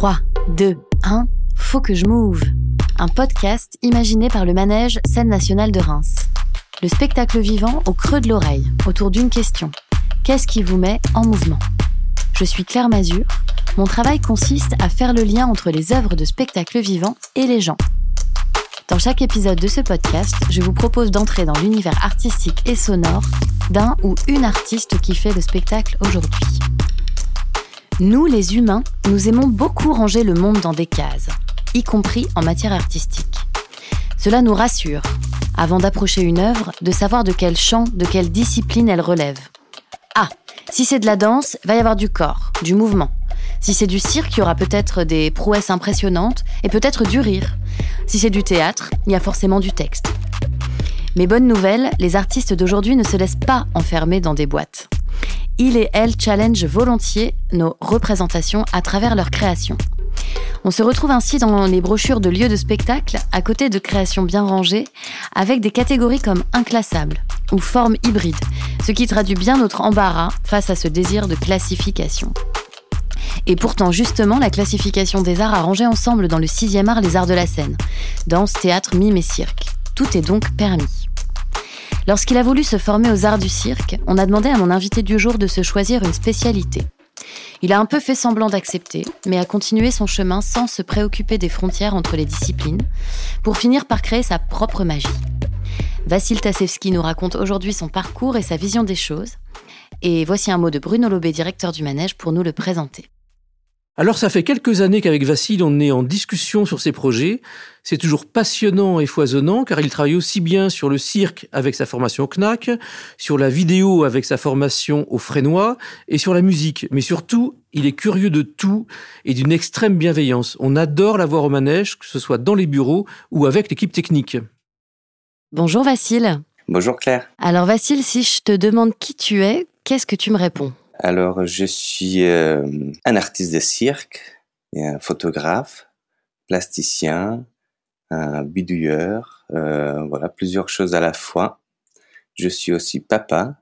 3, 2, 1, faut que je move. Un podcast imaginé par le manège Scène nationale de Reims. Le spectacle vivant au creux de l'oreille, autour d'une question. Qu'est-ce qui vous met en mouvement? Je suis Claire Mazur. Mon travail consiste à faire le lien entre les œuvres de spectacle vivant et les gens. Dans chaque épisode de ce podcast, je vous propose d'entrer dans l'univers artistique et sonore d'un ou une artiste qui fait le spectacle aujourd'hui. Nous, les humains, nous aimons beaucoup ranger le monde dans des cases, y compris en matière artistique. Cela nous rassure, avant d'approcher une œuvre, de savoir de quel champ, de quelle discipline elle relève. Ah, si c'est de la danse, va y avoir du corps, du mouvement. Si c'est du cirque, il y aura peut-être des prouesses impressionnantes et peut-être du rire. Si c'est du théâtre, il y a forcément du texte. Mais bonne nouvelle, les artistes d'aujourd'hui ne se laissent pas enfermer dans des boîtes il et elle challenge volontiers nos représentations à travers leur création. On se retrouve ainsi dans les brochures de lieux de spectacle, à côté de créations bien rangées, avec des catégories comme inclassables ou formes hybrides, ce qui traduit bien notre embarras face à ce désir de classification. Et pourtant, justement, la classification des arts a rangé ensemble dans le sixième art les arts de la scène, danse, théâtre, mime et cirque. Tout est donc permis. Lorsqu'il a voulu se former aux arts du cirque, on a demandé à mon invité du jour de se choisir une spécialité. Il a un peu fait semblant d'accepter, mais a continué son chemin sans se préoccuper des frontières entre les disciplines, pour finir par créer sa propre magie. Vassil Tassevski nous raconte aujourd'hui son parcours et sa vision des choses. Et voici un mot de Bruno Lobé, directeur du manège, pour nous le présenter. Alors ça fait quelques années qu'avec Vassil, on est en discussion sur ces projets. C'est toujours passionnant et foisonnant car il travaille aussi bien sur le cirque avec sa formation au CNAC, sur la vidéo avec sa formation au Frénois et sur la musique. Mais surtout, il est curieux de tout et d'une extrême bienveillance. On adore l'avoir au manège, que ce soit dans les bureaux ou avec l'équipe technique. Bonjour Vassil. Bonjour Claire. Alors Vassil, si je te demande qui tu es, qu'est-ce que tu me réponds? Alors, je suis euh, un artiste de cirque, et un photographe, plasticien, un bidouilleur, euh, voilà, plusieurs choses à la fois. Je suis aussi papa,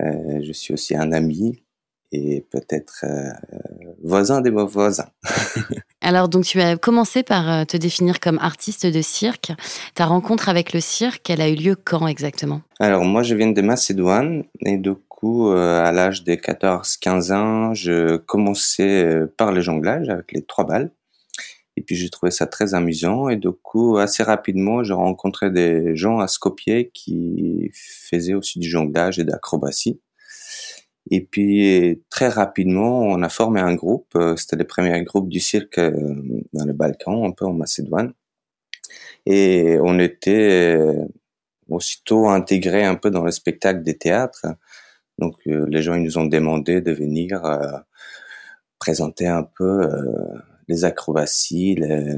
euh, je suis aussi un ami et peut-être voisin des voisins. Alors, donc, tu as commencé par te définir comme artiste de cirque. Ta rencontre avec le cirque, elle a eu lieu quand exactement? Alors, moi, je viens de Macédoine et donc euh, à l'âge de 14-15 ans, je commençais euh, par le jonglage avec les trois balles. Et puis j'ai trouvé ça très amusant et du coup assez rapidement je rencontrais des gens à Skopje qui faisaient aussi du jonglage et d'acrobatie. Et puis très rapidement on a formé un groupe, euh, c'était le premier groupe du cirque dans le Balkan, un peu en Macédoine. Et on était aussitôt intégré un peu dans le spectacle des théâtres. Donc euh, les gens ils nous ont demandé de venir euh, présenter un peu euh, les acrobaties, les,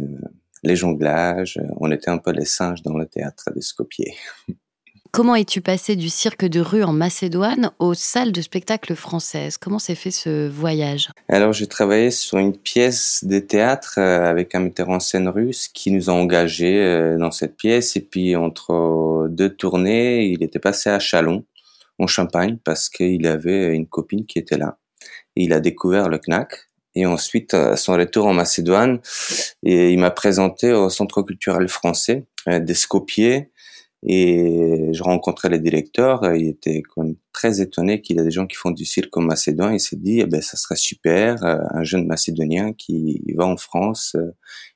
les, jonglages. On était un peu les singes dans le théâtre de Skopje. Comment es-tu passé du cirque de rue en Macédoine aux salles de spectacle françaises? Comment s'est fait ce voyage? Alors j'ai travaillé sur une pièce de théâtre avec un metteur en scène russe qui nous a engagés dans cette pièce et puis entre deux tournées, il était passé à Chalon en Champagne parce qu'il avait une copine qui était là. Il a découvert le CNAC. Et ensuite, à son retour en Macédoine, et il m'a présenté au Centre culturel français euh, des Skopje. Et je rencontrais les directeurs. Il était comme très étonné qu'il y a des gens qui font du cirque en Macédoine. Il s'est dit, eh ben, ça serait super, euh, un jeune Macédonien qui va en France, euh,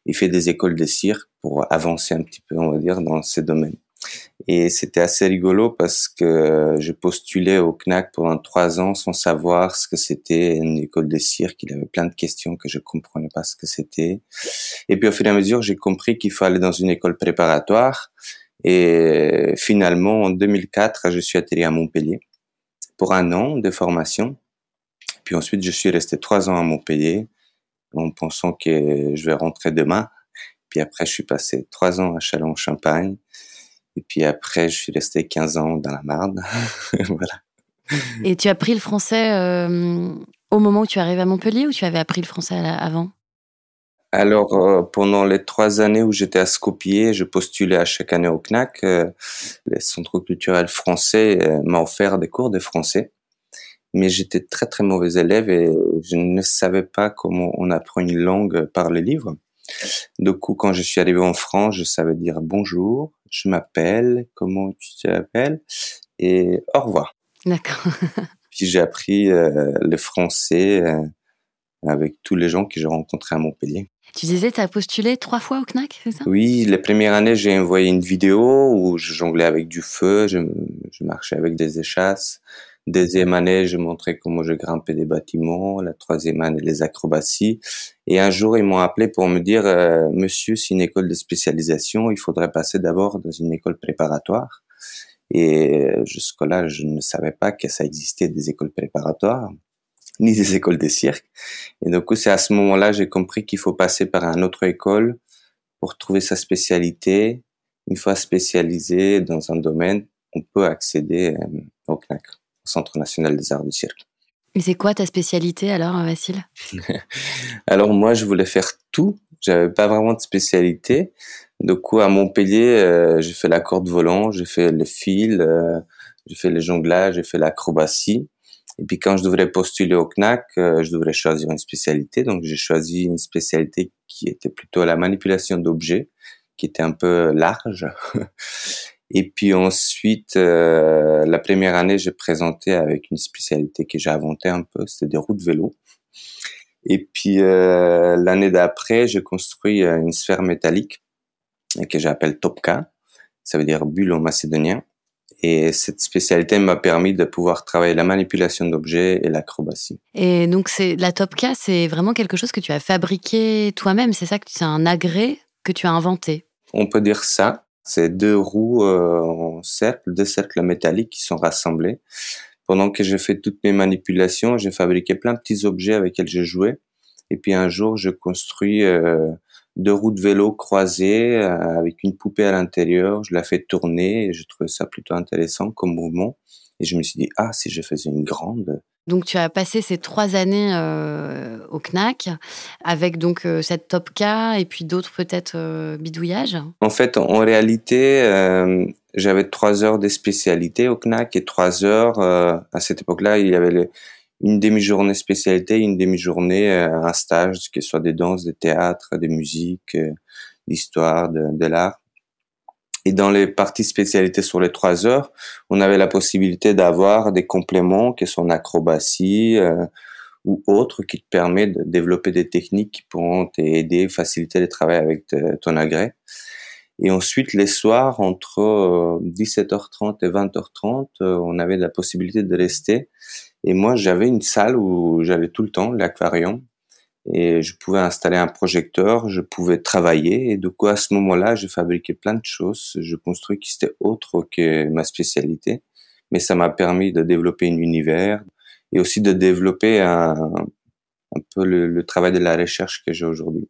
il fait des écoles de cirque pour avancer un petit peu, on va dire, dans ces domaines. Et c'était assez rigolo parce que je postulais au CNAC pendant trois ans sans savoir ce que c'était une école de cirque. Il y avait plein de questions que je comprenais pas ce que c'était. Et puis au fur et à mesure, j'ai compris qu'il fallait dans une école préparatoire. Et finalement, en 2004, je suis atterri à Montpellier pour un an de formation. Puis ensuite, je suis resté trois ans à Montpellier en pensant que je vais rentrer demain. Puis après, je suis passé trois ans à Châlons-Champagne. Et puis après, je suis resté 15 ans dans la Marne. voilà. Et tu as appris le français euh, au moment où tu arrives à Montpellier ou tu avais appris le français avant? Alors, euh, pendant les trois années où j'étais à Skopje, je postulais à chaque année au CNAC. Euh, le Centre culturel français m'a offert des cours de français. mais j'étais très très mauvais élève et je ne savais pas comment on apprend une langue par les livres. Du coup, quand je suis arrivé en France, je savais dire bonjour, je m'appelle, comment tu t'appelles, et au revoir. D'accord. Puis j'ai appris euh, le français euh, avec tous les gens que j'ai rencontrés à Montpellier. Tu disais, tu as postulé trois fois au CNAC, c'est ça? Oui, les premières années, j'ai envoyé une vidéo où je jonglais avec du feu, je, je marchais avec des échasses. Deuxième année, je montrais comment je grimpais des bâtiments. La troisième année, les acrobaties. Et un jour, ils m'ont appelé pour me dire, euh, Monsieur, c'est une école de spécialisation. Il faudrait passer d'abord dans une école préparatoire. Et euh, jusque-là, je ne savais pas que ça existait des écoles préparatoires, ni des écoles de cirque. Et du coup, c'est à ce moment-là, j'ai compris qu'il faut passer par une autre école pour trouver sa spécialité. Une fois spécialisé dans un domaine, on peut accéder euh, au CNAC, Centre national des arts du cirque. Et c'est quoi ta spécialité alors, Vasile Alors moi, je voulais faire tout. J'avais pas vraiment de spécialité. Du coup, à Montpellier, euh, j'ai fait la corde volant, j'ai fait le fil, euh, j'ai fait le jonglage, j'ai fait l'acrobatie. Et puis quand je devrais postuler au CNAC, euh, je devrais choisir une spécialité. Donc j'ai choisi une spécialité qui était plutôt la manipulation d'objets, qui était un peu large. Et puis ensuite, la première année, j'ai présenté avec une spécialité que j'ai inventée un peu, c'était des roues de vélo. Et puis l'année d'après, j'ai construit une sphère métallique que j'appelle Topka. Ça veut dire bulle en macédonien. Et cette spécialité m'a permis de pouvoir travailler la manipulation d'objets et l'acrobatie. Et donc, c'est la Topka, c'est vraiment quelque chose que tu as fabriqué toi-même. C'est ça que c'est un agrès que tu as inventé? On peut dire ça. C'est deux roues euh, en cercle, deux cercles métalliques qui sont rassemblés. Pendant que j'ai fait toutes mes manipulations, j'ai fabriqué plein de petits objets avec lesquels j'ai joué. Et puis un jour, je construis euh, deux roues de vélo croisées euh, avec une poupée à l'intérieur. Je la fais tourner et je trouvais ça plutôt intéressant comme mouvement. Et je me suis dit, ah, si je faisais une grande. Donc, tu as passé ces trois années euh, au CNAC avec donc euh, cette Top K et puis d'autres peut-être bidouillages? En fait, en réalité, j'avais trois heures de spécialité au CNAC et trois heures, à cette époque-là, il y avait les, une demi-journée spécialité, une demi-journée euh, un stage, que ce soit des danses, des théâtres, des musiques, euh, d'histoire, de, de l'art. Et dans les parties spécialités sur les trois heures, on avait la possibilité d'avoir des compléments qui sont acrobatie euh, ou autres qui te permettent de développer des techniques qui pourront t'aider, faciliter le travail avec ton agrès. Et ensuite, les soirs, entre 17h30 et 20h30, on avait la possibilité de rester et moi, j'avais une salle où j'allais tout le temps, l'aquarium, et je pouvais installer un projecteur, je pouvais travailler. Et du coup, à ce moment-là, j'ai fabriqué plein de choses. Je construis qui c'était autre que ma spécialité, mais ça m'a permis de développer un univers et aussi de développer un, un peu le, le travail de la recherche que j'ai aujourd'hui.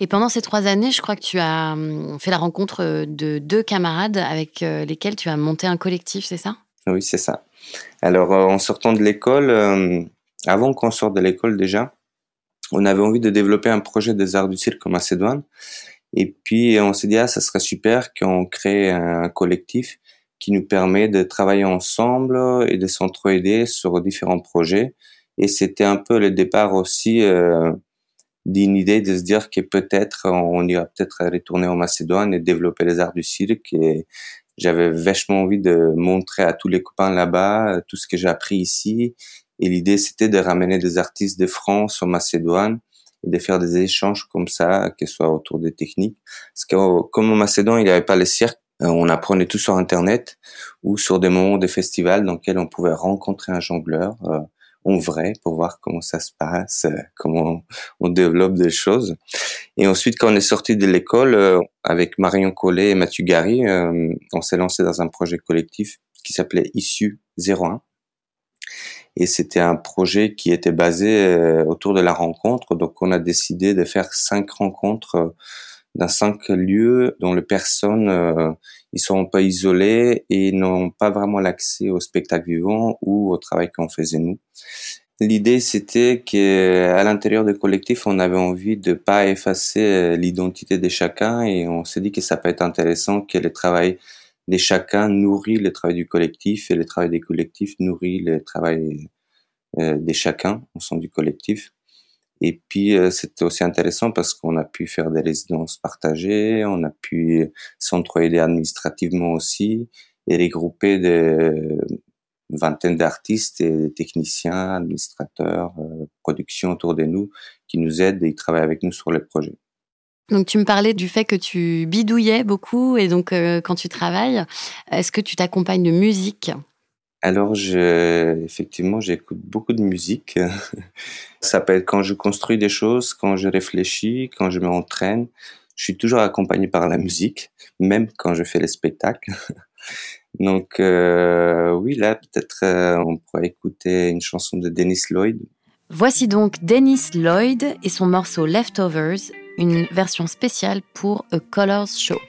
Et pendant ces trois années, je crois que tu as hum, fait la rencontre de deux camarades avec euh, lesquels tu as monté un collectif, c'est ça? Oui, c'est ça. Alors, euh, en sortant de l'école, euh, avant qu'on sorte de l'école déjà, on avait envie de développer un projet des arts du cirque en Macédoine. Et puis, on s'est dit, ah, ça serait super qu'on crée un collectif qui nous permet de travailler ensemble et de s'entraider sur différents projets. Et c'était un peu le départ aussi euh, d'une idée de se dire que peut-être on ira peut-être retourner en Macédoine et développer les arts du cirque et, j'avais vachement envie de montrer à tous les copains là-bas euh, tout ce que j'ai appris ici. Et l'idée, c'était de ramener des artistes de France en Macédoine et de faire des échanges comme ça, que ce soit autour des techniques. Parce que euh, comme en Macédoine, il n'y avait pas les cirques, euh, on apprenait tout sur Internet ou sur des moments de festivals dans lesquels on pouvait rencontrer un jongleur en vrai pour voir comment ça se passe, euh, comment on développe des choses. Et ensuite, quand on est sorti de l'école, euh, avec Marion Collet et Mathieu Gary, euh, on s'est lancé dans un projet collectif qui s'appelait Issue 01. Et c'était un projet qui était basé autour de la rencontre. Donc, on a décidé de faire cinq rencontres dans cinq lieux dont les personnes euh, ils sont pas isolés et n'ont pas vraiment l'accès au spectacle vivant ou au travail qu'on faisait nous. L'idée c'était que à l'intérieur du collectif on avait envie de pas effacer euh, l'identité de chacun et on s'est dit que ça peut être intéressant que le travail de chacun nourrit le travail du collectif et le travail des collectifs nourrit le travail des chacun au sein du collectif. Et puis c'était aussi intéressant parce qu'on a pu faire des résidences partagées, on a pu s'entraider administrativement aussi et regrouper des vingtaine d'artistes et des techniciens, administrateurs, euh, production autour de nous qui nous aident et qui travaillent avec nous sur les projets. Donc tu me parlais du fait que tu bidouillais beaucoup et donc euh, quand tu travailles, est-ce que tu t'accompagnes de musique? Alors, je, effectivement, j'écoute beaucoup de musique. Ça peut être quand je construis des choses, quand je réfléchis, quand je m'entraîne. Je suis toujours accompagné par la musique, même quand je fais les spectacles. Donc euh, oui, là peut-être euh, on pourrait écouter une chanson de Dennis Lloyd. Voici donc Dennis Lloyd et son morceau Leftovers, une version spéciale pour A Colors Show.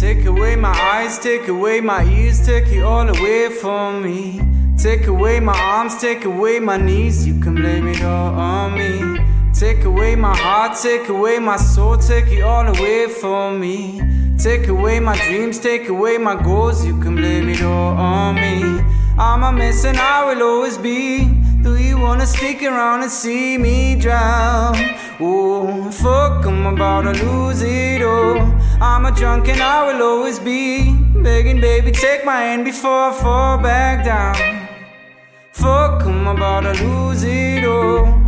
Take away my eyes, take away my ears, take it all away from me. Take away my arms, take away my knees, you can blame it all on me. Take away my heart, take away my soul, take it all away from me. Take away my dreams, take away my goals, you can blame it all on me. I'm a mess and I will always be. Do you wanna stick around and see me drown? Oh, fuck, I'm about to lose it all. I'm a drunk and I will always be. Begging, baby, take my hand before I fall back down. Fuck, I'm about to lose it all.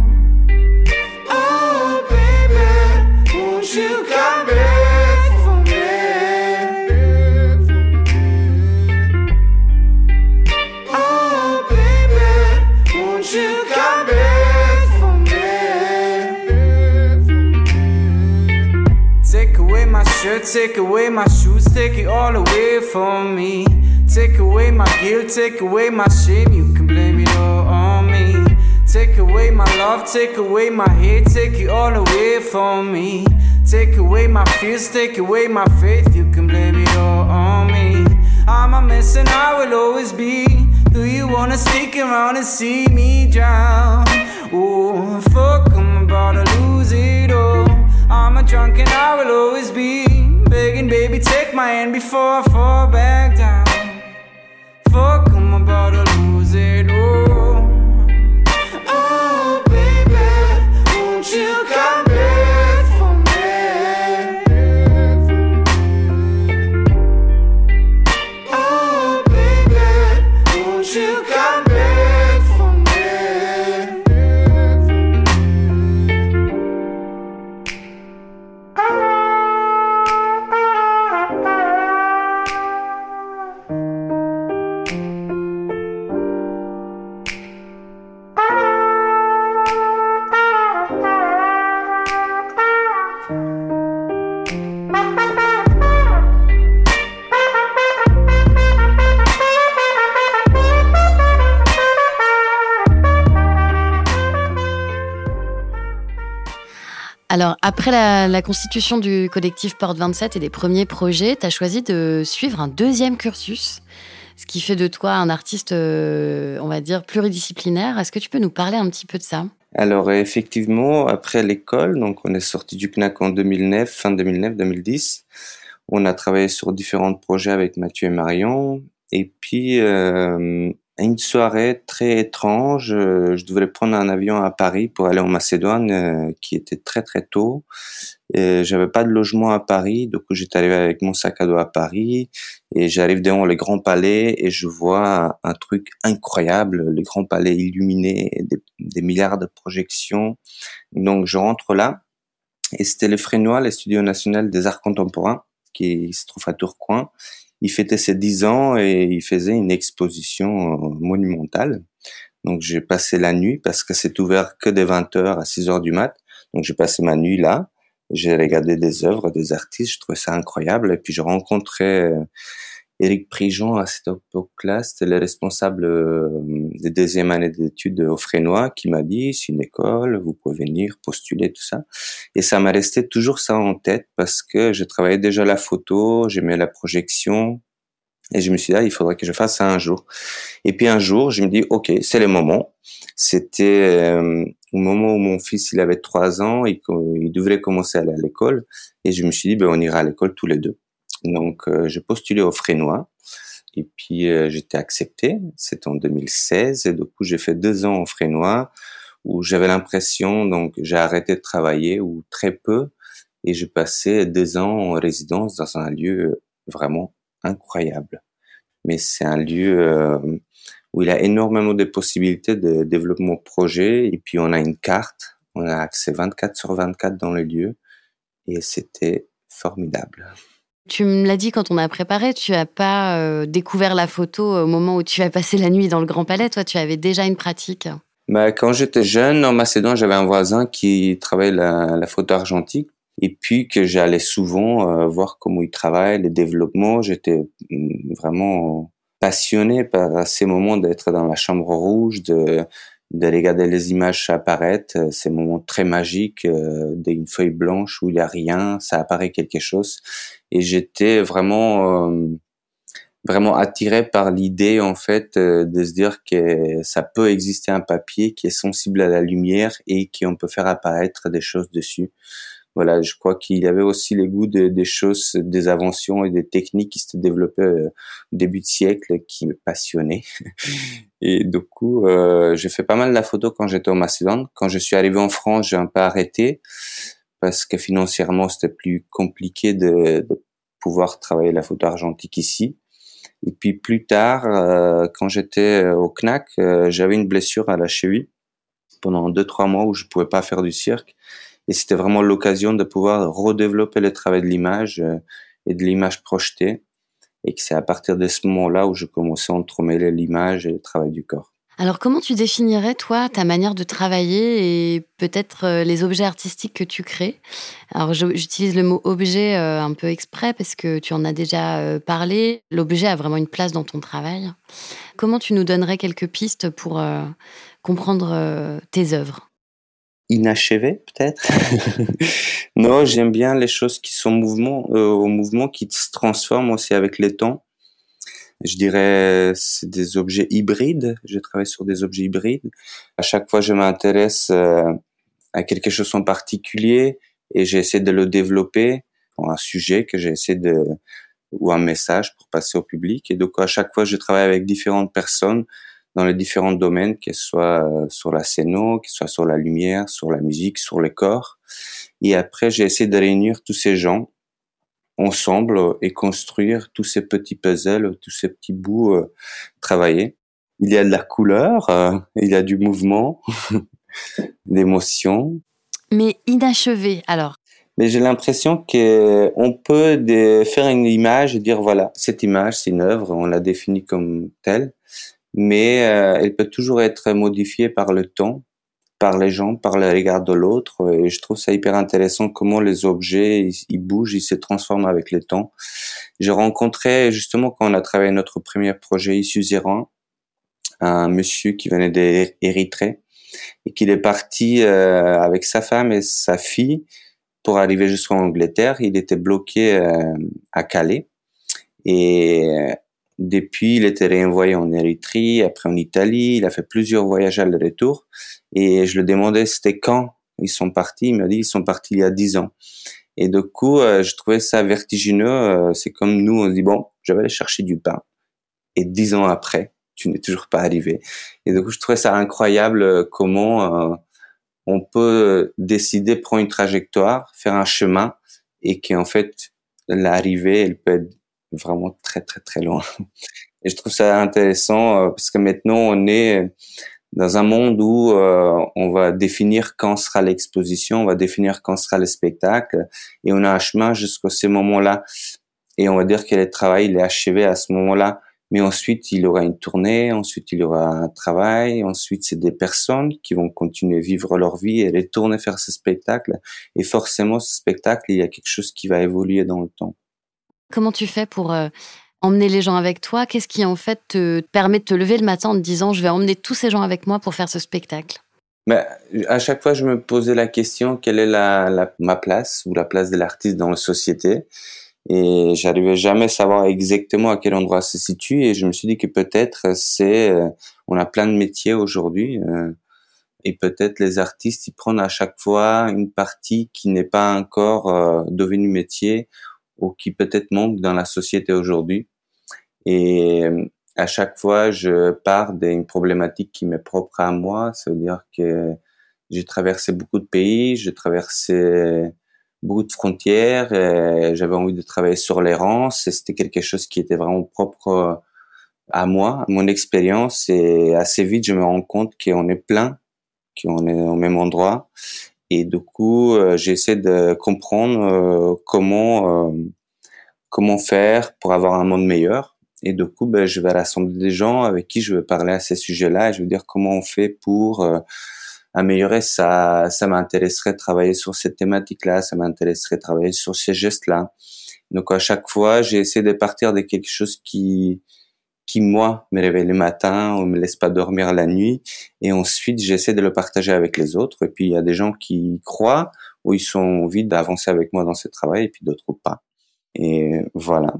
Take away my shoes, take it all away from me. Take away my guilt, take away my shame, you can blame it all on me. Take away my love, take away my hate, take it all away from me. Take away my fears, take away my faith, you can blame it all on me. I'm a mess and I will always be. Do you wanna stick around and see me drown? Oh, fuck, I'm about to lose it all. I'm a drunk and I will always be begging, baby, take my hand before I fall back down. Fuck, I'm about to lose it. Oh, après la, constitution du collectif Porte 27 et des premiers projets, tu as choisi de suivre un deuxième cursus, ce qui fait de toi un artiste, euh, on va dire, pluridisciplinaire. Est-ce que tu peux nous parler un petit peu de ça? Alors, effectivement, après l'école, donc on est sorti du CNAC en 2009, fin 2009-2010. On a travaillé sur différents projets avec Mathieu et Marion. Et puis, euh, une soirée très étrange. Euh, je devrais prendre un avion à Paris pour aller en Macédoine, euh, qui était très très tôt. J'avais pas de logement à Paris, donc j'étais arrivé avec mon sac à dos à Paris et j'arrive devant le Grand Palais et je vois un truc incroyable, le Grand Palais illuminé, des, des milliards de projections. Donc je rentre là et c'était le Frénois, le Studio national des arts contemporains, qui se trouve à Tourcoing il fêtait ses 10 ans et il faisait une exposition euh, monumentale. Donc j'ai passé la nuit parce que c'est ouvert que de 20h à 6h du mat. Donc j'ai passé ma nuit là. J'ai regardé des œuvres des artistes, je trouvais ça incroyable. Et puis j'ai rencontré euh, Éric Prigent, à cette époque-là, c'était le responsable euh, des deuxième années d'études au Frénois, qui m'a dit, c'est une école, vous pouvez venir postuler, tout ça. Et ça m'a resté toujours ça en tête parce que je travaillais déjà la photo, j'aimais la projection. Et je me suis dit, ah, il faudrait que je fasse ça un jour. Et puis un jour, je me dis, OK, c'est le moment. C'était euh, au moment où mon fils, il avait trois ans et qu'il devrait commencer à aller à l'école. Et je me suis dit, ben, on ira à l'école tous les deux. Donc, euh, j'ai postulé au Frénois. Et puis, euh, j'étais accepté. C'était en 2016. Et du coup, j'ai fait deux ans au Frénois où j'avais l'impression, donc, j'ai arrêté de travailler ou très peu. Et j'ai passé deux ans en résidence dans un lieu vraiment incroyable. Mais c'est un lieu euh, où il y a énormément de possibilités de développement projet. Et puis, on a une carte. On a accès 24 sur 24 dans le lieu. Et c'était formidable. Tu me l'as dit quand on a préparé, tu n'as pas euh, découvert la photo au moment où tu as passé la nuit dans le Grand Palais. Toi, tu avais déjà une pratique? Bah, quand j'étais jeune en Macédoine, j'avais un voisin qui travaillait la, photo argentique et puis que j'allais souvent euh, voir comment il travaille, les développements. J'étais mm, vraiment passionné par ces moments d'être dans la chambre rouge, de de regarder les images apparaître, euh, ces moments très magiques euh, d'une feuille blanche où il n'y a rien, ça apparaît quelque chose. Et j'étais vraiment euh, vraiment attiré par l'idée en fait de se dire que ça peut exister un papier qui est sensible à la lumière et qu'on peut faire apparaître des choses dessus voilà, je crois qu'il y avait aussi les goûts des choses, des inventions et des techniques qui se développaient euh, au début de siècle qui me passionnaient. Et du coup, euh, j'ai fait pas mal de la photo quand j'étais au Macédoine. Quand je suis arrivé en France, j'ai un peu arrêté parce que financièrement, c'était plus compliqué de, pouvoir travailler la photo argentique ici. Et puis plus tard, euh, quand j'étais au CNAC, euh, j'avais une blessure à la cheville pendant deux trois mois où je pouvais pas faire du cirque et c'était vraiment l'occasion de pouvoir redévelopper le travail de l'image euh, et de l'image projetée. Et que c'est à partir de ce moment-là où je commençais à entremêler l'image et le travail du corps. Alors comment tu définirais, toi, ta manière de travailler et peut-être euh, les objets artistiques que tu crées? Alors j'utilise le mot objet euh, un peu exprès parce que tu en as déjà parlé. L'objet a vraiment une place dans ton travail. Comment tu nous donnerais quelques pistes pour comprendre tes œuvres? Inachevé peut-être? non, j'aime bien les choses qui sont mouvement, euh, au mouvement, qui se transforment aussi avec les temps. Je dirais c'est des objets hybrides. Je travaille sur des objets hybrides. À chaque fois, je m'intéresse euh, à quelque chose en particulier et j'essaie de le développer un sujet que j'essaie de ou un message pour passer au public. Et donc à chaque fois, je travaille avec différentes personnes dans les différents domaines, que ce soit euh, sur la scène, que ce soit sur la lumière, sur la musique, sur le corps. Et après, j'ai essayé de réunir tous ces gens ensemble et construire tous ces petits puzzles, tous ces petits bouts euh, travaillés. Il y a de la couleur, euh, il y a du mouvement, d'émotion. Mais inachevé, alors mais j'ai l'impression que on peut faire une image et dire voilà cette image c'est une œuvre on l'a définie comme telle mais euh, elle peut toujours être modifiée par le temps, par les gens, par le regard de l'autre. Et je trouve ça hyper intéressant comment les objets, ils, bougent, ils se transforment avec le temps. J'ai rencontré justement quand on a travaillé notre premier projet ici Iran, un monsieur qui venait d'Érythrée et qu'il est parti euh, avec sa femme et sa fille pour arriver jusqu'en Angleterre. Il était bloqué euh, à Calais et depuis, il était réenvoyé en Érythrée, après en Italie. Il a fait plusieurs voyages à le retour. Et je le demandais c'était quand ils sont partis. Il m'a dit ils sont partis il y a dix ans. Et du coup, euh, je trouvais ça vertigineux. Euh, c'est comme nous, on se dit bon, je vais aller chercher du pain. Et dix ans après, tu n'es toujours pas arrivé. Et du coup, je trouvais ça incroyable euh, comment on peut décider prendre une trajectoire, faire un chemin, et qu'en fait l'arrivée, elle peut être vraiment très très très loin. Et je trouve ça intéressant parce que maintenant on est dans un monde où euh, on va définir quand sera l'exposition, on va définir quand sera le spectacle, et on a un chemin jusqu'à ce moment-là. Et on va dire que le travail il est achevé à ce moment-là, mais ensuite il y aura une tournée, ensuite il y aura un travail, ensuite c'est des personnes qui vont continuer à vivre leur vie et retourner faire ce spectacle. Et forcément, ce spectacle, il y a quelque chose qui va évoluer dans le temps. Comment tu fais pour euh, emmener les gens avec toi Qu'est-ce qui en fait te permet de te lever le matin en te disant je vais emmener tous ces gens avec moi pour faire ce spectacle? À chaque fois, je me posais la question quelle est ma place ou la place de l'artiste dans la société, et j'arrivais jamais à savoir exactement à quel endroit se situe. Et je me suis dit que peut-être c'est, euh, on a plein de métiers aujourd'hui, euh, et peut-être les artistes ils prennent à chaque fois une partie qui n'est pas encore devenue métier ou qui peut-être manque dans la société aujourd'hui. Et à chaque fois, je pars d'une problématique qui m'est propre à moi. Ça veut dire que j'ai traversé beaucoup de pays, j'ai traversé beaucoup de frontières, j'avais envie de travailler sur l'errance c'était quelque chose qui était vraiment propre à moi, mon expérience et assez vite je me rends compte qu'on est plein, qu'on est au même endroit et du coup euh, j'essaie de comprendre euh, comment euh, comment faire pour avoir un monde meilleur et du coup ben, je vais rassembler des gens avec qui je vais parler à ces sujets-là et je vais dire comment on fait pour améliorer. Ça ça m'intéresserait de travailler sur cette thématique-là ça m'intéresserait de travailler sur ces gestes-là. Donc à chaque fois j'ai essayé de partir de quelque chose qui qui moi me réveille le matin ou me laisse pas dormir la nuit. Et ensuite j'essaie de le partager avec les autres. Et puis il y a des gens qui croient ou ils sont envie d'avancer avec moi dans ce travail et puis d'autres pas. Et voilà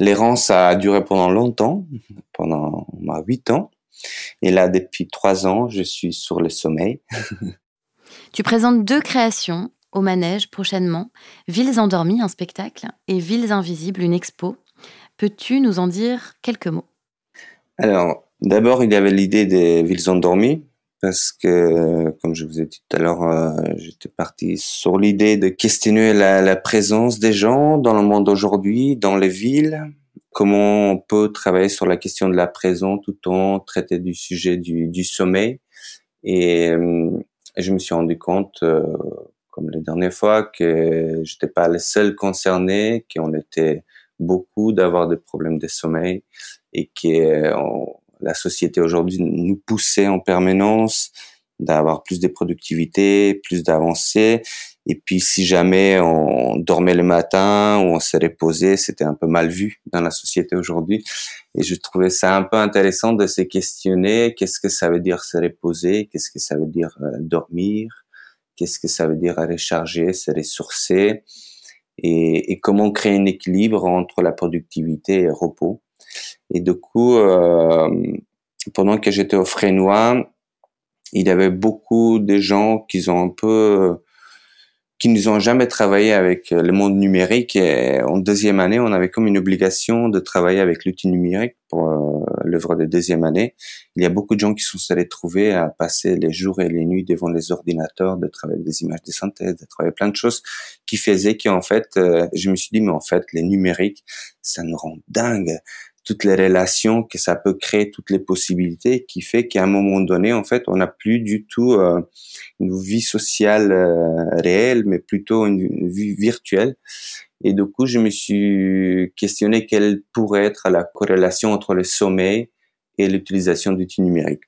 l'errance a duré pendant longtemps pendant huit ans. Et là depuis trois ans je suis sur le sommeil. Tu présentes deux créations au manège prochainement. Villes endormies un spectacle et Villes invisibles une expo. Peux-tu nous en dire quelques mots? Alors, d'abord, il y avait l'idée des villes endormies, parce que, comme je vous ai dit tout à l'heure, euh, j'étais parti sur l'idée de questionner la, présence des gens dans le monde aujourd'hui, dans les villes, comment on peut travailler sur la question de la présence tout en traitant du sujet du, sommeil. Et euh, je me suis rendu compte, euh, comme la dernière fois, que j'étais pas le seul concerné, qu'on était beaucoup d'avoir des problèmes de sommeil et euh, la société aujourd'hui nous poussait en permanence d'avoir plus de productivité, plus d'avancées. Et puis, si jamais on dormait le matin ou on s'est reposé, c'était un peu mal vu dans la société aujourd'hui. Et je trouvais ça un peu intéressant de se questionner qu'est-ce que ça veut dire se reposer, qu'est-ce que ça veut dire euh, dormir, qu'est-ce que ça veut dire recharger, se ressourcer? Et, et, comment créer un équilibre entre la productivité et le repos? Et du coup, euh, pendant que j'étais au Frénois, il y avait beaucoup de gens qui ont un peu qui nous ont jamais travaillé avec le monde numérique et en deuxième année, on avait comme une obligation de travailler avec l'outil numérique pour euh, l'œuvre de deuxième année. Il y a beaucoup de gens qui sont allés trouver à passer les jours et les nuits devant les ordinateurs, de travailler des images de synthèse, de travailler plein de choses qui faisaient qu'en fait, euh, je me suis dit, mais en fait, les numériques, ça nous rend dingue toutes les relations que ça peut créer, toutes les possibilités, qui fait qu'à un moment donné, en fait, on n'a plus du tout euh, une vie sociale euh, réelle, mais plutôt une, vie virtuelle. Et du coup, je me suis questionné quelle pourrait être la corrélation entre le sommeil et l'utilisation d'outils numériques.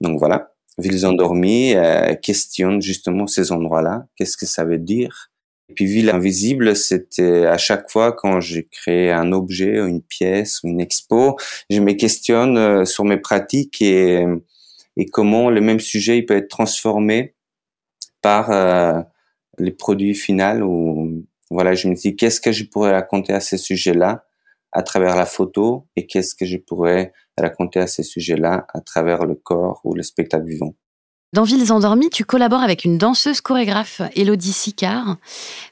Donc voilà, Villes endormies euh, questionne justement ces endroits-là. Qu'est-ce que ça veut dire? Puis Ville Invisible, c'était à chaque fois quand j'ai créé un objet, une pièce, une expo, je me questionne euh, sur mes pratiques et, comment le même sujet peut être transformé par euh, les produits finaux. Ou voilà, je me dis qu'est-ce que je pourrais raconter à ces sujets-là à travers la photo et qu'est-ce que je pourrais raconter à ces sujets-là à travers le corps ou le spectacle vivant? Dans Villes endormies, tu collabores avec une danseuse chorégraphe, Elodie Sicard.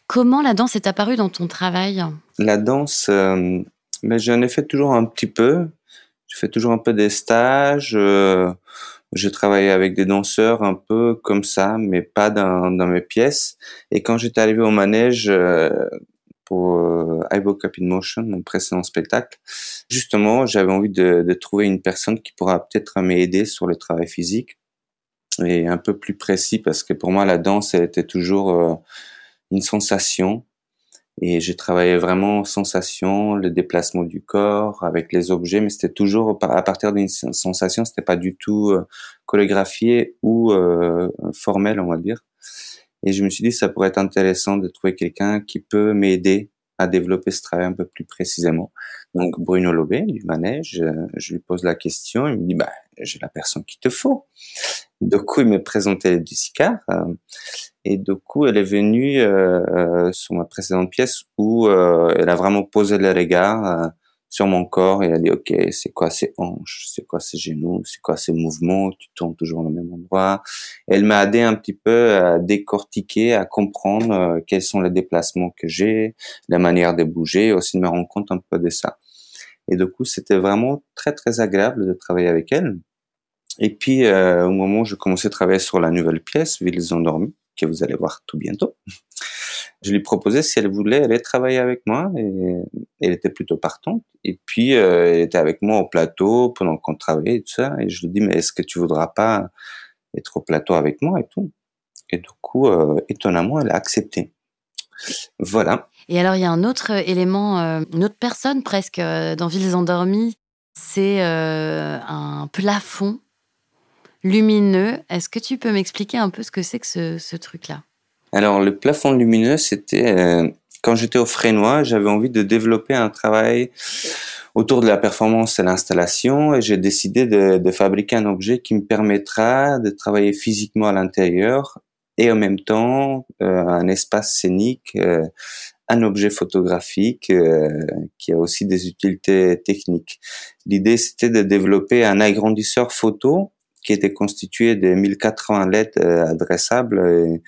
Comment la danse est apparue dans ton travail? La danse, euh, mais j'en ai fait toujours un petit peu. Je fais toujours un peu des stages. Euh, je travaillais avec des danseurs un peu comme ça, mais pas dans, dans mes pièces. Et quand j'étais arrivé au manège euh, pour I Woke Up in Motion, mon précédent spectacle, justement, j'avais envie de, de trouver une personne qui pourra peut-être m'aider sur le travail physique et un peu plus précis parce que pour moi la danse elle était toujours euh, une sensation et j'ai travaillé vraiment sensation, le déplacement du corps avec les objets, mais c'était toujours à partir d'une sensation, c'était pas du tout euh, chorégraphié ou euh, formel, on va dire. Et je me suis dit ça pourrait être intéressant de trouver quelqu'un qui peut m'aider à développer ce travail un peu plus précisément. Donc Bruno Lobé du manège, je lui pose la question, il me dit bah j'ai la personne qu'il te faut. Du coup, il me présentait du Sicard. Euh, et du coup, elle est venue euh, euh, sur ma précédente pièce où elle a vraiment posé le regard sur mon corps. Il a dit, OK, c'est quoi ces hanches? C'est quoi ces genoux? C'est quoi ces mouvements? Tu tournes toujours au même endroit. Elle m'a aidé un petit peu à décortiquer, à comprendre euh, quels sont les déplacements que j'ai, la manière de bouger, aussi de me rendre compte un peu de ça. Et du coup, c'était vraiment très, très agréable de travailler avec elle. Et puis, euh, au moment où je commençais à travailler sur la nouvelle pièce, Villes endormies, que vous allez voir tout bientôt, je lui proposais si elle voulait aller travailler avec moi elle était plutôt partante. Et puis euh, elle était avec moi au plateau pendant qu'on travaillait et tout ça. Et je lui dis mais est-ce que tu voudras pas être au plateau avec moi et tout? Et du coup, euh, étonnamment, elle a accepté. Voilà. Et alors il y a un autre élément, une autre personne presque dans Villes endormies, c'est un plafond lumineux. Est-ce que tu peux m'expliquer un peu ce que c'est que ce, truc-là? Alors, le plafond lumineux, c'était euh, quand j'étais au Frénois, j'avais envie de développer un travail autour de la performance et l'installation et j'ai décidé de, fabriquer un objet qui me permettra de travailler physiquement à l'intérieur et en même temps euh, un espace scénique, euh, un objet photographique qui a aussi des utilités techniques. L'idée c'était de développer un agrandisseur photo qui était constitué de 1080 LED adressables et,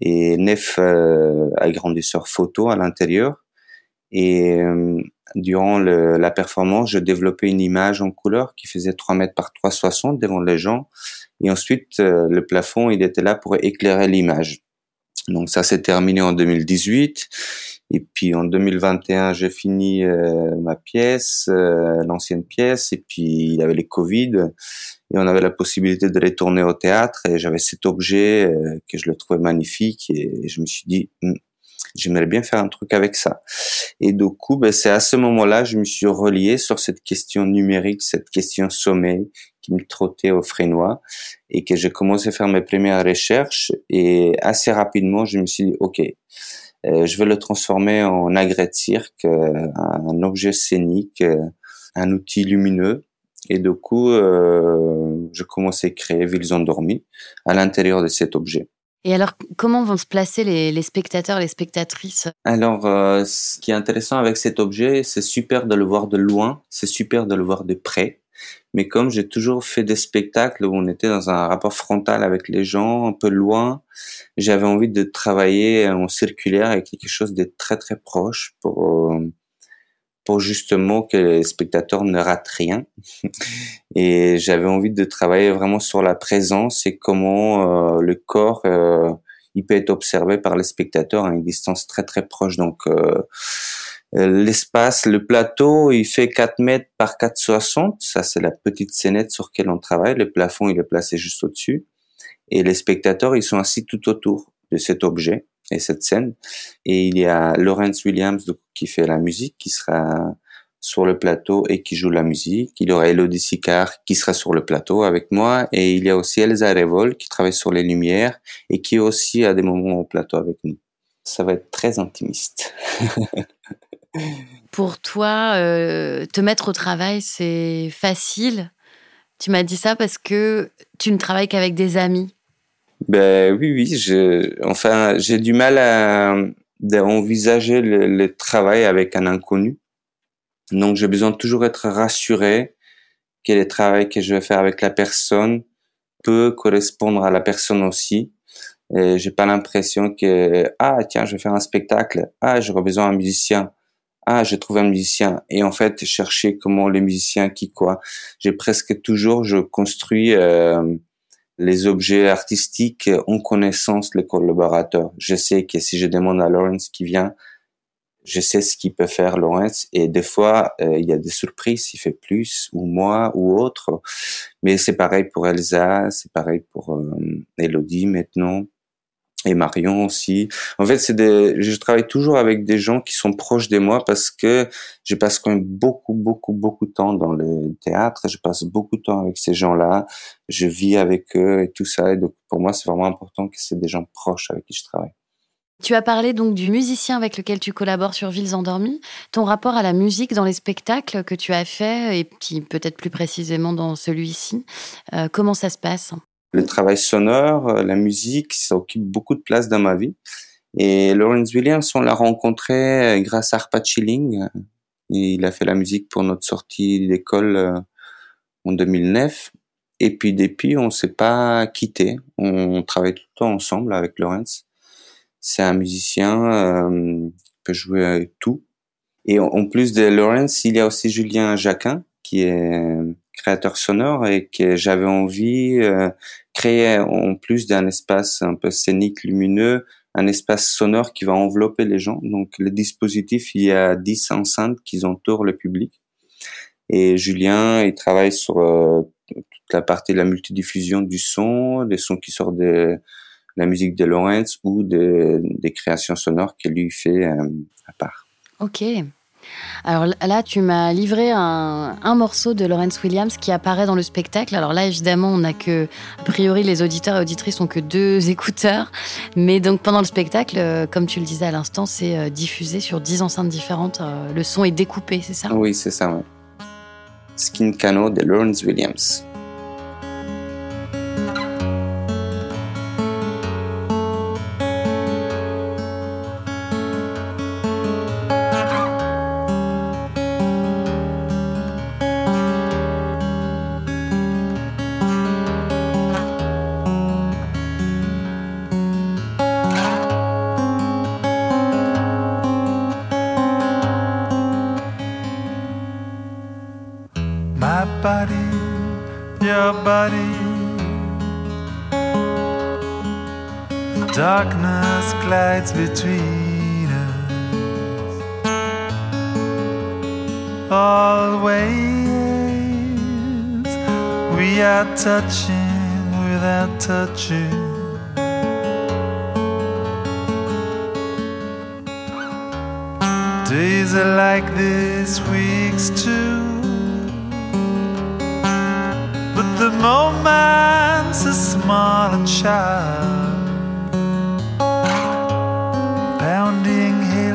et nef euh, agrandisseur photo à l'intérieur. Et euh, durant la performance, je développais une image en couleur qui faisait 3 mètres par 3,60 devant les gens. Et ensuite, euh, le plafond, il était là pour éclairer l'image. Donc ça s'est terminé en 2018. Et puis en 2021, j'ai fini euh, ma pièce, euh, l'ancienne pièce. Et puis il y avait les Covid et on avait la possibilité de retourner au théâtre. Et j'avais cet objet euh, que je le trouvais magnifique et, je me suis dit, hm, j'aimerais bien faire un truc avec ça. Et du coup, ben, c'est à ce moment-là, je me suis relié sur cette question numérique, cette question sommeil qui me trottait au frénois et que j'ai commencé à faire mes premières recherches et assez rapidement, je me suis dit, OK, euh, je vais le transformer en agrès de cirque, euh, un objet scénique, euh, un outil lumineux. Et du coup, je commençais à créer Villes endormies à l'intérieur de cet objet. Et alors, comment vont se placer les, les spectateurs, les spectatrices? Alors, euh, ce qui est intéressant avec cet objet, c'est super de le voir de loin, c'est super de le voir de près. Mais comme j'ai toujours fait des spectacles où on était dans un rapport frontal avec les gens, un peu loin, j'avais envie de travailler en circulaire avec quelque chose de très très proche pour euh, pour justement que les spectateurs ne ratent rien. Et j'avais envie de travailler vraiment sur la présence et comment euh, le corps euh, il peut être observé par les spectateurs à une distance très très proche. Donc l'espace, le plateau, il fait 4 mètres par 4,60. Ça c'est la petite scénette sur laquelle on travaille. Le plafond il est placé juste au-dessus. Et les spectateurs ils sont assis tout autour de cet objet et cette scène. Et il y a Lawrence Williams qui fait la musique, qui sera sur le plateau et qui joue la musique. Il y aura Elodie Sicard qui sera sur le plateau avec moi. Et il y a aussi Elsa Revol qui travaille sur les lumières et qui aussi a des moments au plateau avec nous. Ça va être très intimiste. Pour toi, euh, te mettre au travail, c'est facile? Tu m'as dit ça parce que tu ne travailles qu'avec des amis. Ben oui, oui. Enfin, j'ai du mal à, envisager le, travail avec un inconnu. Donc, j'ai besoin toujours être rassuré que le travail que je vais faire avec la personne peut correspondre à la personne aussi. Et j'ai pas l'impression que ah tiens, je vais faire un spectacle. Ah, j'aurais besoin d'un musicien. Ah, j'ai trouvé un musicien. Et en fait, chercher comment les musiciens qui quoi. J'ai presque toujours, je construis. Euh, les objets artistiques ont connaissance les collaborateurs. Je sais que si je demande à Lawrence qui vient, je sais ce qu'il peut faire Lawrence et des fois euh, il y a des surprises, il fait plus ou moi ou autre. Mais c'est pareil pour Elsa, c'est pareil pour euh, Elodie maintenant et Marion aussi. En fait, c'est des, je travaille toujours avec des gens qui sont proches de moi parce que je passe quand même beaucoup, beaucoup, beaucoup de temps dans le théâtre. Je passe beaucoup de temps avec ces gens-là. Je vis avec eux et tout ça. Et donc, pour moi, c'est vraiment important que c'est des gens proches avec qui je travaille. Tu as parlé donc du musicien avec lequel tu collabores sur Villes endormies. Ton rapport à la musique dans les spectacles que tu as fait et qui peut-être plus précisément dans celui-ci, euh, comment ça se passe? Le travail sonore, euh, la musique, ça occupe beaucoup de place dans ma vie. Et Lawrence Williams, on l'a rencontré euh, grâce à Arpa Chilling, Il a fait la musique pour notre sortie d'école euh, en 2009. Et puis depuis, on s'est pas quitté. On travaille tout le temps ensemble avec Lorenz. C'est un musicien, euh, peut jouer avec tout. Et en plus de Lorenz, il y a aussi Julien Jacquin, qui est créateur sonore et que j'avais envie euh, créer en plus d'un espace un peu scénique, lumineux, un espace sonore qui va envelopper les gens. Donc le dispositif, il y a 10 enceintes qui entourent le public. Et Julien, il travaille sur euh, toute la partie de la multidiffusion du son, des sons qui sortent de la musique de Lawrence ou de, des créations sonores qu'il lui fait euh, à part. Ok. Alors là, tu m'as livré un, morceau de Lawrence Williams qui apparaît dans le spectacle. Alors là, évidemment, on a que, a priori, les auditeurs et auditrices ont que deux écouteurs. Mais donc, pendant le spectacle, euh, comme tu le disais à l'instant, c'est euh, diffusé sur dix enceintes différentes. Euh, le son est découpé, c'est ça? Oui, c'est ça. Skin Cano de Lawrence Williams. Between us. Always we are touching without touching. Days are like this, weeks too. But the moments are small and shy.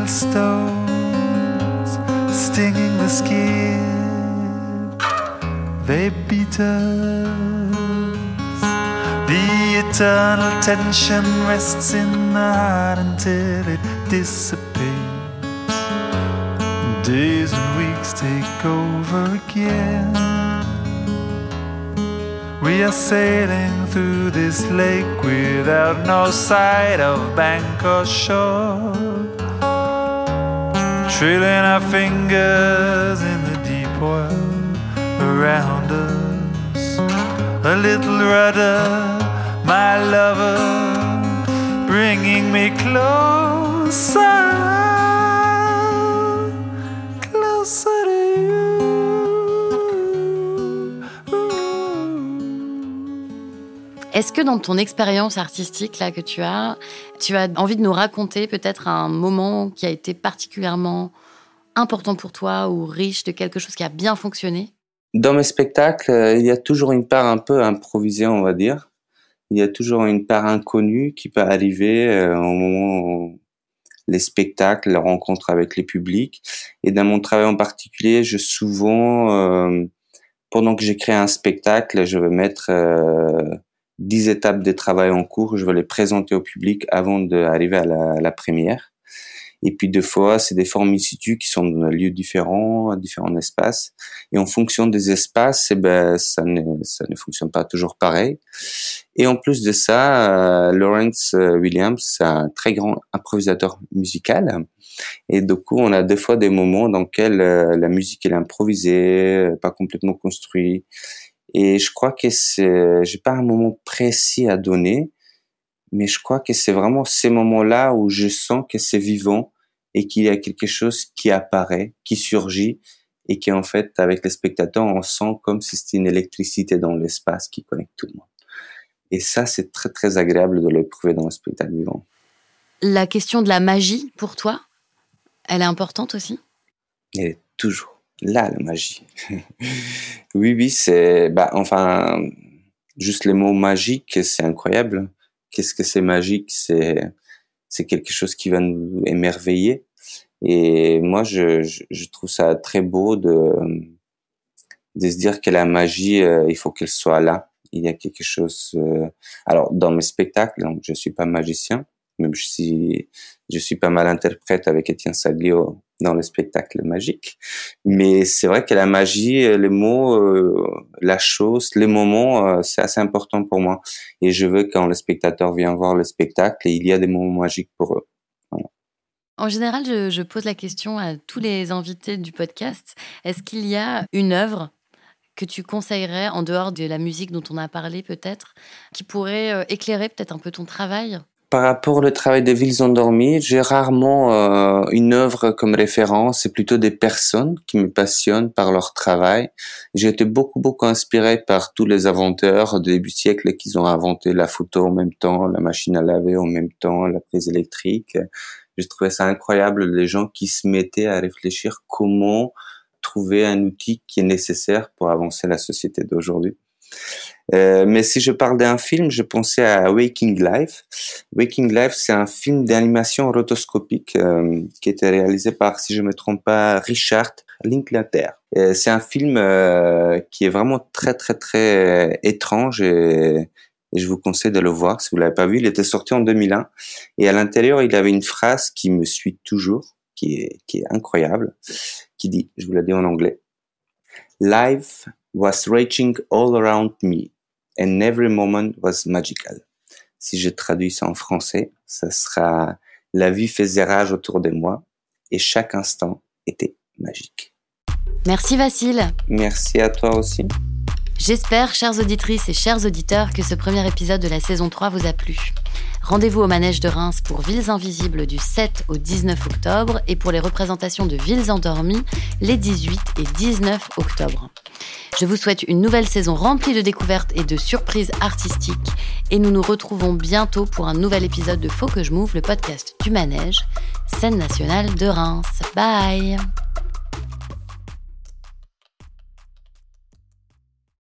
Stones stinging the skin. They beat us. The eternal tension rests in the heart until it dissipates. Days and weeks take over again. We are sailing through this lake without no sight of bank or shore trailing our fingers in the deep oil around us. A little rudder, my lover, bringing me closer, closer. Est-ce que dans ton expérience artistique là que tu as, tu as envie de nous raconter peut-être un moment qui a été particulièrement important pour toi ou riche de quelque chose qui a bien fonctionné? Dans mes spectacles, euh, il y a toujours une part un peu improvisée, on va dire. Il y a toujours une part inconnue qui peut arriver euh, au moment où les spectacles, la rencontre avec les publics. Et dans mon travail en particulier, je souvent, euh, pendant que j'écris un spectacle, je vais mettre dix étapes de travail en cours, je vais les présenter au public avant d'arriver à la, la, première. Et puis deux fois, c'est des formes in situ qui sont dans des lieux différents, différents espaces. Et en fonction des espaces, eh ben, ça ne, ça ne fonctionne pas toujours pareil. Et en plus de ça, euh, Lawrence euh, Williams, c'est un très grand improvisateur musical. Et du coup, on a des fois des moments dans lesquels euh, la musique est improvisée, pas complètement construite. Et je crois que c'est, j'ai pas un moment précis à donner, mais je crois que c'est vraiment ces moments-là où je sens que c'est vivant et qu'il y a quelque chose qui apparaît, qui surgit et qui en fait, avec les spectateurs, on sent comme si c'était une électricité dans l'espace qui connecte tout le monde. Et ça, c'est très très agréable de l'éprouver dans le spectacle vivant. La question de la magie, pour toi, elle est importante aussi? Elle est toujours là la magie. oui, oui, c'est, bah, enfin, juste les mots magiques, c'est incroyable. Qu'est-ce que c'est magique? C'est, c'est quelque chose qui va nous émerveiller. Et moi, je, je, trouve ça très beau de, de se dire que la magie, euh, il faut qu'elle soit là. Il y a quelque chose. Euh, alors, dans mes spectacles, donc je suis pas magicien, même si je suis pas mal interprète avec Étienne Saglio dans le spectacle magique. Mais c'est vrai que la magie, les mots, euh, la chose, les moments, euh, c'est assez important pour moi. Et je veux quand le spectateur vient voir le spectacle, il y a des moments magiques pour eux. En général, je, je, pose la question à tous les invités du podcast. Est-ce qu'il y a une œuvre que tu conseillerais, en dehors de la musique dont on a parlé peut-être, qui pourrait euh, éclairer peut-être un peu ton travail? Par rapport au travail des villes endormies, j'ai rarement euh, une œuvre comme référence. C'est plutôt des personnes qui me passionnent par leur travail. J'ai été beaucoup beaucoup inspiré par tous les inventeurs du début siècle qui ont inventé la photo en même temps, la machine à laver en même temps, la prise électrique. J'ai trouvé ça incroyable les gens qui se mettaient à réfléchir comment trouver un outil qui est nécessaire pour avancer la société d'aujourd'hui. Euh, mais si je parle d'un film, je pensais à Waking Life. Waking Life, c'est un film d'animation rotoscopique euh, qui était réalisé par, si je me trompe pas, Richard Linklater. Euh, c'est un film qui est vraiment très très très étrange et, je vous conseille de le voir si vous l'avez pas vu. Il était sorti en 2001 et à l'intérieur il avait une phrase qui me suit toujours, qui est qui est incroyable, qui dit, je vous la dis en anglais, Life was raging all around me and every moment was magical. Si je traduis ça en français, ça sera la vie faisait rage autour de moi et chaque instant était magique. Merci Vasile. Merci à toi aussi. J'espère, chères auditrices et chers auditeurs, que ce premier épisode de la saison 3 vous a plu. Rendez-vous au Manège de Reims pour Villes Invisibles du 7 au 19 octobre et pour les représentations de Villes Endormies les 18 et 19 octobre. Je vous souhaite une nouvelle saison remplie de découvertes et de surprises artistiques et nous nous retrouvons bientôt pour un nouvel épisode de Faut que je m'ouvre, le podcast du Manège, scène nationale de Reims. Bye